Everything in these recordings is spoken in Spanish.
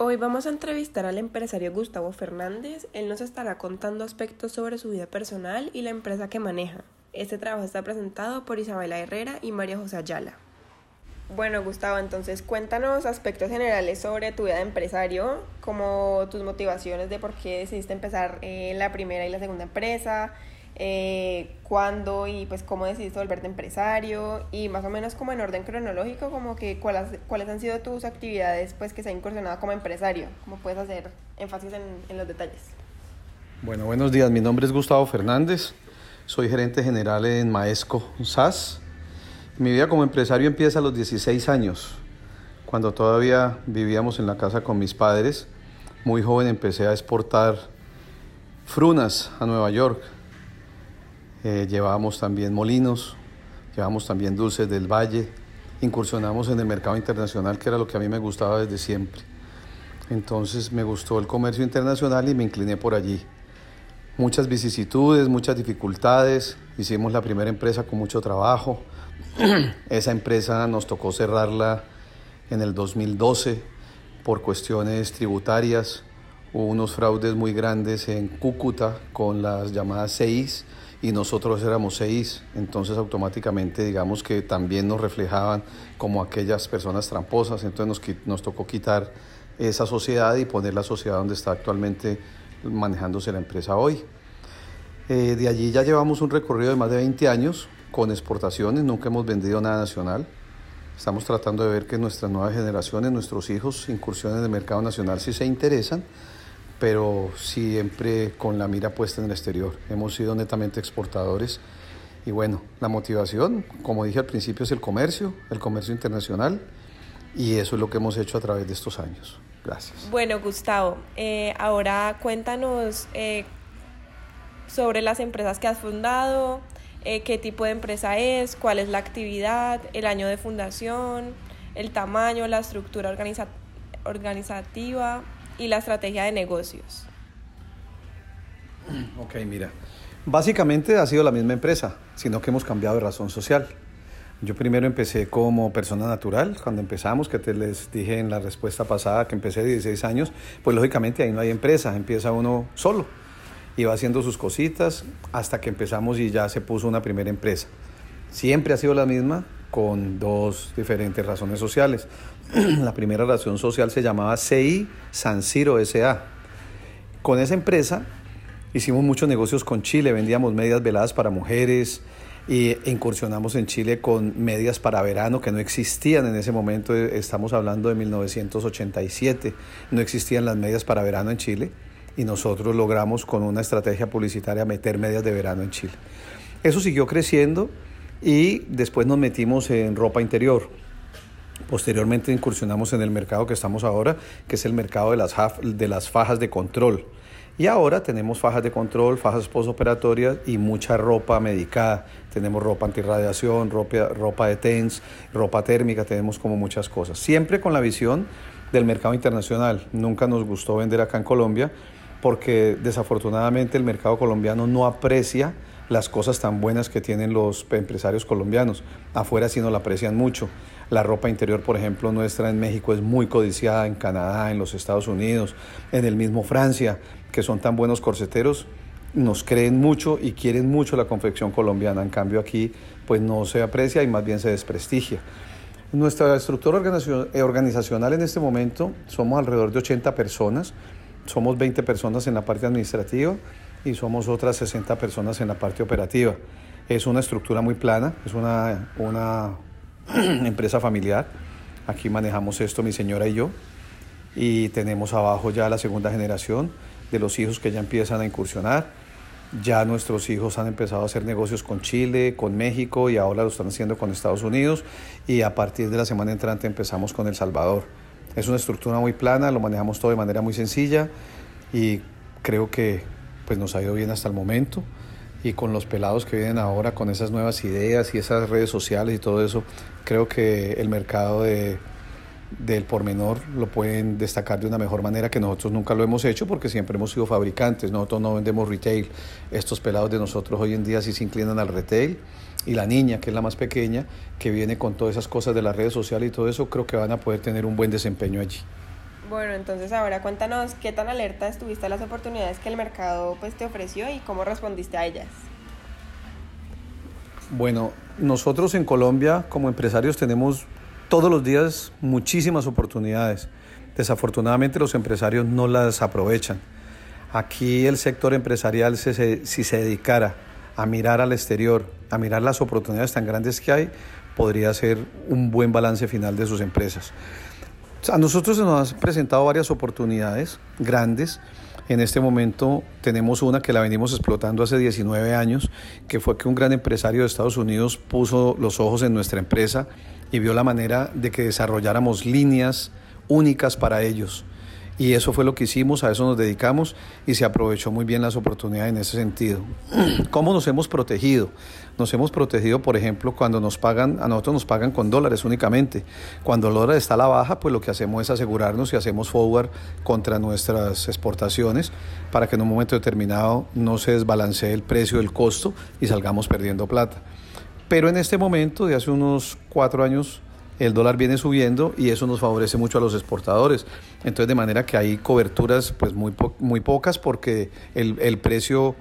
Hoy vamos a entrevistar al empresario Gustavo Fernández. Él nos estará contando aspectos sobre su vida personal y la empresa que maneja. Este trabajo está presentado por Isabela Herrera y María José Ayala. Bueno, Gustavo, entonces cuéntanos aspectos generales sobre tu vida de empresario, como tus motivaciones de por qué decidiste empezar en la primera y la segunda empresa, eh, cuándo y pues cómo decidiste volverte empresario y más o menos como en orden cronológico, como que cuáles, cuáles han sido tus actividades pues que se han incursionado como empresario, cómo puedes hacer énfasis en, en los detalles. Bueno, buenos días, mi nombre es Gustavo Fernández, soy gerente general en Maesco SAS. Mi vida como empresario empieza a los 16 años, cuando todavía vivíamos en la casa con mis padres. Muy joven empecé a exportar frunas a Nueva York eh, llevábamos también molinos, llevábamos también dulces del valle, incursionamos en el mercado internacional, que era lo que a mí me gustaba desde siempre. Entonces me gustó el comercio internacional y me incliné por allí. Muchas vicisitudes, muchas dificultades, hicimos la primera empresa con mucho trabajo. Esa empresa nos tocó cerrarla en el 2012 por cuestiones tributarias. Hubo unos fraudes muy grandes en Cúcuta con las llamadas CEIs y nosotros éramos seis, entonces automáticamente digamos que también nos reflejaban como aquellas personas tramposas, entonces nos, nos tocó quitar esa sociedad y poner la sociedad donde está actualmente manejándose la empresa hoy. Eh, de allí ya llevamos un recorrido de más de 20 años con exportaciones, nunca hemos vendido nada nacional. Estamos tratando de ver que nuestras nuevas generaciones, nuestros hijos, incursiones en el mercado nacional si se interesan pero siempre con la mira puesta en el exterior. Hemos sido netamente exportadores y bueno, la motivación, como dije al principio, es el comercio, el comercio internacional y eso es lo que hemos hecho a través de estos años. Gracias. Bueno, Gustavo, eh, ahora cuéntanos eh, sobre las empresas que has fundado, eh, qué tipo de empresa es, cuál es la actividad, el año de fundación, el tamaño, la estructura organizativa y la estrategia de negocios? Ok, mira. Básicamente ha sido la misma empresa, sino que hemos cambiado de razón social. Yo primero empecé como persona natural, cuando empezamos, que te les dije en la respuesta pasada que empecé de 16 años, pues lógicamente ahí no hay empresa, empieza uno solo y va haciendo sus cositas hasta que empezamos y ya se puso una primera empresa. Siempre ha sido la misma, con dos diferentes razones sociales. la primera razón social se llamaba CI San Ciro SA. Con esa empresa hicimos muchos negocios con Chile, vendíamos medias veladas para mujeres e incursionamos en Chile con medias para verano que no existían en ese momento, estamos hablando de 1987, no existían las medias para verano en Chile y nosotros logramos con una estrategia publicitaria meter medias de verano en Chile. Eso siguió creciendo y después nos metimos en ropa interior. Posteriormente incursionamos en el mercado que estamos ahora, que es el mercado de las, de las fajas de control. Y ahora tenemos fajas de control, fajas postoperatorias y mucha ropa medicada. Tenemos ropa antirradiación, ropa, ropa de TENS, ropa térmica, tenemos como muchas cosas. Siempre con la visión del mercado internacional. Nunca nos gustó vender acá en Colombia porque desafortunadamente el mercado colombiano no aprecia las cosas tan buenas que tienen los empresarios colombianos. Afuera sí no la aprecian mucho. La ropa interior, por ejemplo, nuestra en México es muy codiciada, en Canadá, en los Estados Unidos, en el mismo Francia, que son tan buenos corseteros, nos creen mucho y quieren mucho la confección colombiana. En cambio aquí pues no se aprecia y más bien se desprestigia. Nuestra estructura organizacional en este momento somos alrededor de 80 personas, somos 20 personas en la parte administrativa y somos otras 60 personas en la parte operativa. Es una estructura muy plana, es una, una empresa familiar. Aquí manejamos esto mi señora y yo. Y tenemos abajo ya la segunda generación de los hijos que ya empiezan a incursionar. Ya nuestros hijos han empezado a hacer negocios con Chile, con México y ahora lo están haciendo con Estados Unidos. Y a partir de la semana entrante empezamos con El Salvador. Es una estructura muy plana, lo manejamos todo de manera muy sencilla y creo que pues nos ha ido bien hasta el momento y con los pelados que vienen ahora con esas nuevas ideas y esas redes sociales y todo eso, creo que el mercado de, del por menor lo pueden destacar de una mejor manera que nosotros nunca lo hemos hecho porque siempre hemos sido fabricantes, nosotros no vendemos retail. Estos pelados de nosotros hoy en día sí se inclinan al retail y la niña, que es la más pequeña, que viene con todas esas cosas de las redes sociales y todo eso, creo que van a poder tener un buen desempeño allí. Bueno, entonces ahora cuéntanos qué tan alerta estuviste a las oportunidades que el mercado pues, te ofreció y cómo respondiste a ellas. Bueno, nosotros en Colombia como empresarios tenemos todos los días muchísimas oportunidades. Desafortunadamente los empresarios no las aprovechan. Aquí el sector empresarial, si se dedicara a mirar al exterior, a mirar las oportunidades tan grandes que hay, podría ser un buen balance final de sus empresas. A nosotros se nos han presentado varias oportunidades grandes. En este momento tenemos una que la venimos explotando hace 19 años, que fue que un gran empresario de Estados Unidos puso los ojos en nuestra empresa y vio la manera de que desarrolláramos líneas únicas para ellos y eso fue lo que hicimos, a eso nos dedicamos y se aprovechó muy bien las oportunidades en ese sentido. ¿Cómo nos hemos protegido? Nos hemos protegido, por ejemplo, cuando nos pagan, a nosotros nos pagan con dólares únicamente. Cuando el dólar está a la baja, pues lo que hacemos es asegurarnos y hacemos forward contra nuestras exportaciones para que en un momento determinado no se desbalancee el precio del costo y salgamos perdiendo plata. Pero en este momento, de hace unos cuatro años, el dólar viene subiendo y eso nos favorece mucho a los exportadores. Entonces, de manera que hay coberturas pues muy, muy pocas porque el, el precio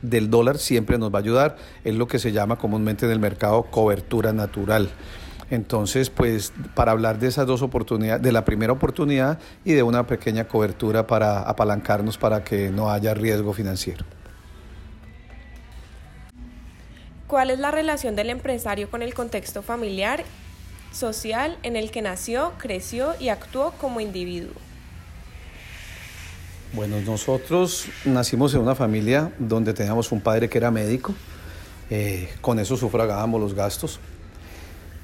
del dólar siempre nos va a ayudar. Es lo que se llama comúnmente en el mercado cobertura natural. Entonces, pues para hablar de esas dos oportunidades, de la primera oportunidad y de una pequeña cobertura para apalancarnos para que no haya riesgo financiero. ¿Cuál es la relación del empresario con el contexto familiar social en el que nació, creció y actuó como individuo. Bueno, nosotros nacimos en una familia donde teníamos un padre que era médico, eh, con eso sufragábamos los gastos.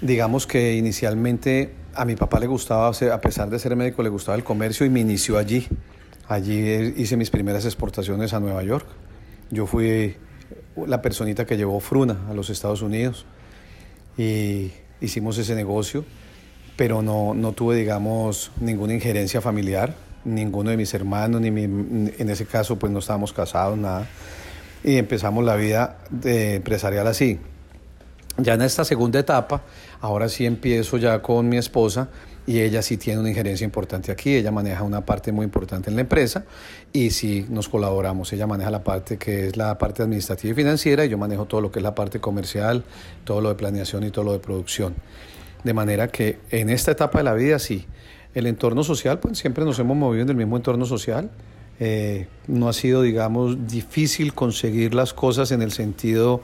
Digamos que inicialmente a mi papá le gustaba, a pesar de ser médico, le gustaba el comercio y me inició allí. Allí hice mis primeras exportaciones a Nueva York. Yo fui la personita que llevó Fruna a los Estados Unidos y hicimos ese negocio, pero no, no tuve, digamos, ninguna injerencia familiar, ninguno de mis hermanos, ni en ese caso pues no estábamos casados, nada. Y empezamos la vida de empresarial así. Ya en esta segunda etapa, ahora sí empiezo ya con mi esposa y ella sí tiene una injerencia importante aquí, ella maneja una parte muy importante en la empresa y sí nos colaboramos, ella maneja la parte que es la parte administrativa y financiera y yo manejo todo lo que es la parte comercial, todo lo de planeación y todo lo de producción. De manera que en esta etapa de la vida sí, el entorno social, pues siempre nos hemos movido en el mismo entorno social. Eh, no ha sido, digamos, difícil conseguir las cosas en el sentido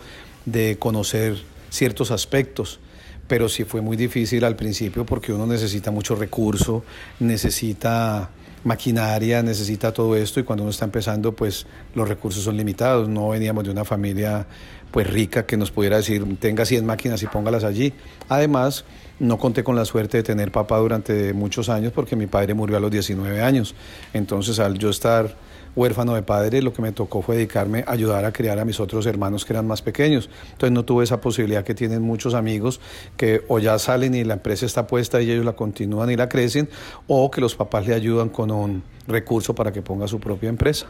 de conocer ciertos aspectos pero sí fue muy difícil al principio porque uno necesita mucho recurso, necesita maquinaria, necesita todo esto y cuando uno está empezando pues los recursos son limitados, no veníamos de una familia pues rica que nos pudiera decir tenga 100 máquinas y póngalas allí. Además, no conté con la suerte de tener papá durante muchos años porque mi padre murió a los 19 años, entonces al yo estar huérfano de padre, lo que me tocó fue dedicarme a ayudar a criar a mis otros hermanos que eran más pequeños. Entonces no tuve esa posibilidad que tienen muchos amigos que o ya salen y la empresa está puesta y ellos la continúan y la crecen, o que los papás le ayudan con un recurso para que ponga su propia empresa.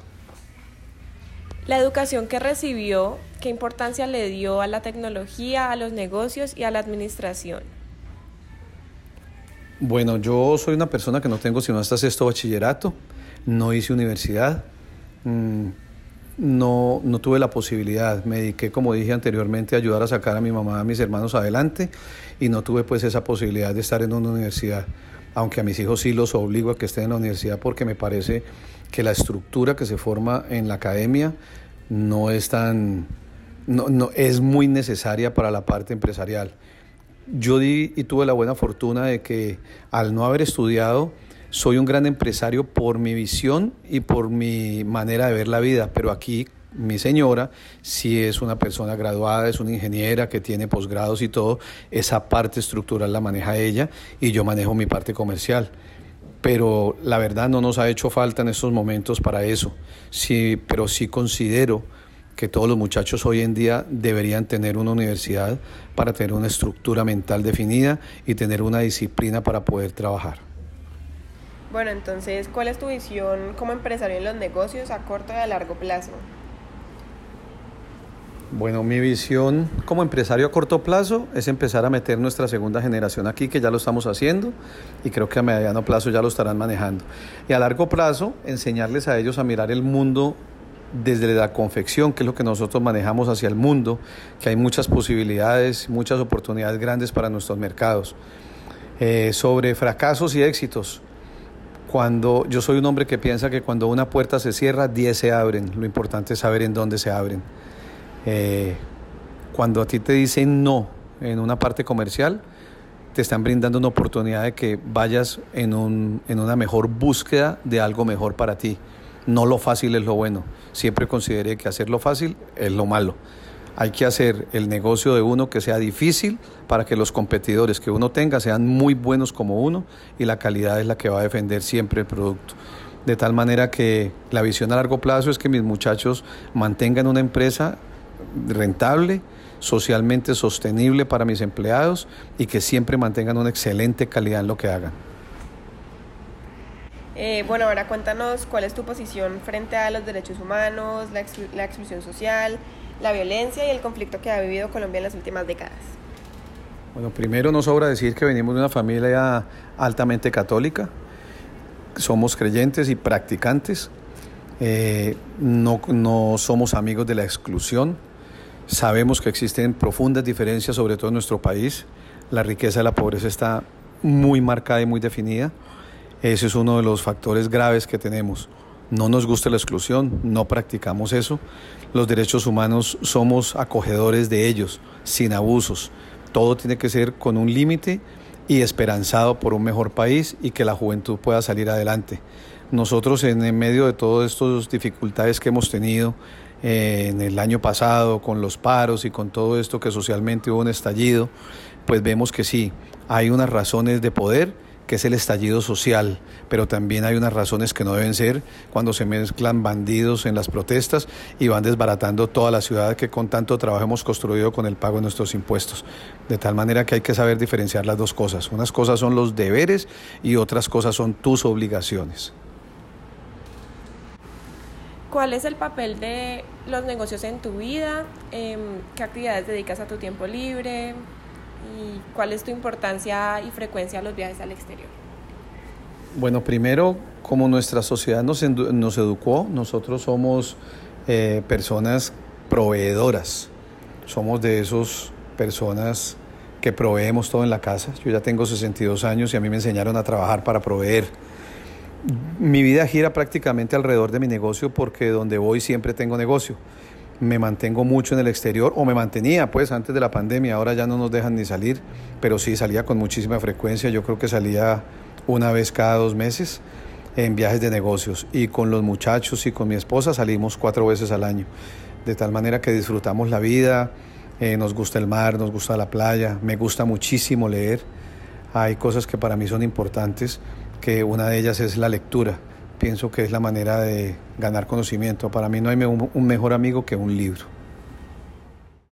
La educación que recibió, ¿qué importancia le dio a la tecnología, a los negocios y a la administración? Bueno, yo soy una persona que no tengo sino hasta sexto bachillerato no hice universidad, mm, no, no tuve la posibilidad, me dediqué, como dije anteriormente, a ayudar a sacar a mi mamá, a mis hermanos adelante y no tuve pues esa posibilidad de estar en una universidad, aunque a mis hijos sí los obligo a que estén en la universidad porque me parece que la estructura que se forma en la academia no es tan, no, no, es muy necesaria para la parte empresarial. Yo di y tuve la buena fortuna de que al no haber estudiado, soy un gran empresario por mi visión y por mi manera de ver la vida, pero aquí mi señora sí es una persona graduada, es una ingeniera que tiene posgrados y todo, esa parte estructural la maneja ella y yo manejo mi parte comercial. Pero la verdad no nos ha hecho falta en estos momentos para eso, sí, pero sí considero que todos los muchachos hoy en día deberían tener una universidad para tener una estructura mental definida y tener una disciplina para poder trabajar. Bueno, entonces, ¿cuál es tu visión como empresario en los negocios a corto y a largo plazo? Bueno, mi visión como empresario a corto plazo es empezar a meter nuestra segunda generación aquí, que ya lo estamos haciendo, y creo que a mediano plazo ya lo estarán manejando. Y a largo plazo, enseñarles a ellos a mirar el mundo desde la confección, que es lo que nosotros manejamos hacia el mundo, que hay muchas posibilidades, muchas oportunidades grandes para nuestros mercados. Eh, sobre fracasos y éxitos, cuando yo soy un hombre que piensa que cuando una puerta se cierra, 10 se abren. Lo importante es saber en dónde se abren. Eh, cuando a ti te dicen no en una parte comercial, te están brindando una oportunidad de que vayas en, un, en una mejor búsqueda de algo mejor para ti. No lo fácil es lo bueno. Siempre consideré que hacerlo fácil es lo malo. Hay que hacer el negocio de uno que sea difícil para que los competidores que uno tenga sean muy buenos como uno y la calidad es la que va a defender siempre el producto. De tal manera que la visión a largo plazo es que mis muchachos mantengan una empresa rentable, socialmente sostenible para mis empleados y que siempre mantengan una excelente calidad en lo que hagan. Eh, bueno, ahora cuéntanos cuál es tu posición frente a los derechos humanos, la, la exclusión social, la violencia y el conflicto que ha vivido Colombia en las últimas décadas? Bueno, primero nos sobra decir que venimos de una familia altamente católica, somos creyentes y practicantes, eh, no, no somos amigos de la exclusión, sabemos que existen profundas diferencias, sobre todo en nuestro país, la riqueza y la pobreza está muy marcada y muy definida, ese es uno de los factores graves que tenemos. No nos gusta la exclusión, no practicamos eso. Los derechos humanos somos acogedores de ellos, sin abusos. Todo tiene que ser con un límite y esperanzado por un mejor país y que la juventud pueda salir adelante. Nosotros en medio de todas estas dificultades que hemos tenido eh, en el año pasado, con los paros y con todo esto que socialmente hubo un estallido, pues vemos que sí, hay unas razones de poder que es el estallido social, pero también hay unas razones que no deben ser cuando se mezclan bandidos en las protestas y van desbaratando toda la ciudad que con tanto trabajo hemos construido con el pago de nuestros impuestos. De tal manera que hay que saber diferenciar las dos cosas. Unas cosas son los deberes y otras cosas son tus obligaciones. ¿Cuál es el papel de los negocios en tu vida? Em, ¿Qué actividades dedicas a tu tiempo libre? Y cuál es tu importancia y frecuencia a los viajes al exterior? Bueno, primero, como nuestra sociedad nos, nos educó, nosotros somos eh, personas proveedoras, somos de esas personas que proveemos todo en la casa. Yo ya tengo 62 años y a mí me enseñaron a trabajar para proveer. Mi vida gira prácticamente alrededor de mi negocio porque donde voy siempre tengo negocio me mantengo mucho en el exterior o me mantenía pues antes de la pandemia, ahora ya no nos dejan ni salir, pero sí salía con muchísima frecuencia, yo creo que salía una vez cada dos meses en viajes de negocios y con los muchachos y con mi esposa salimos cuatro veces al año, de tal manera que disfrutamos la vida, eh, nos gusta el mar, nos gusta la playa, me gusta muchísimo leer, hay cosas que para mí son importantes, que una de ellas es la lectura pienso que es la manera de ganar conocimiento. Para mí no hay un mejor amigo que un libro.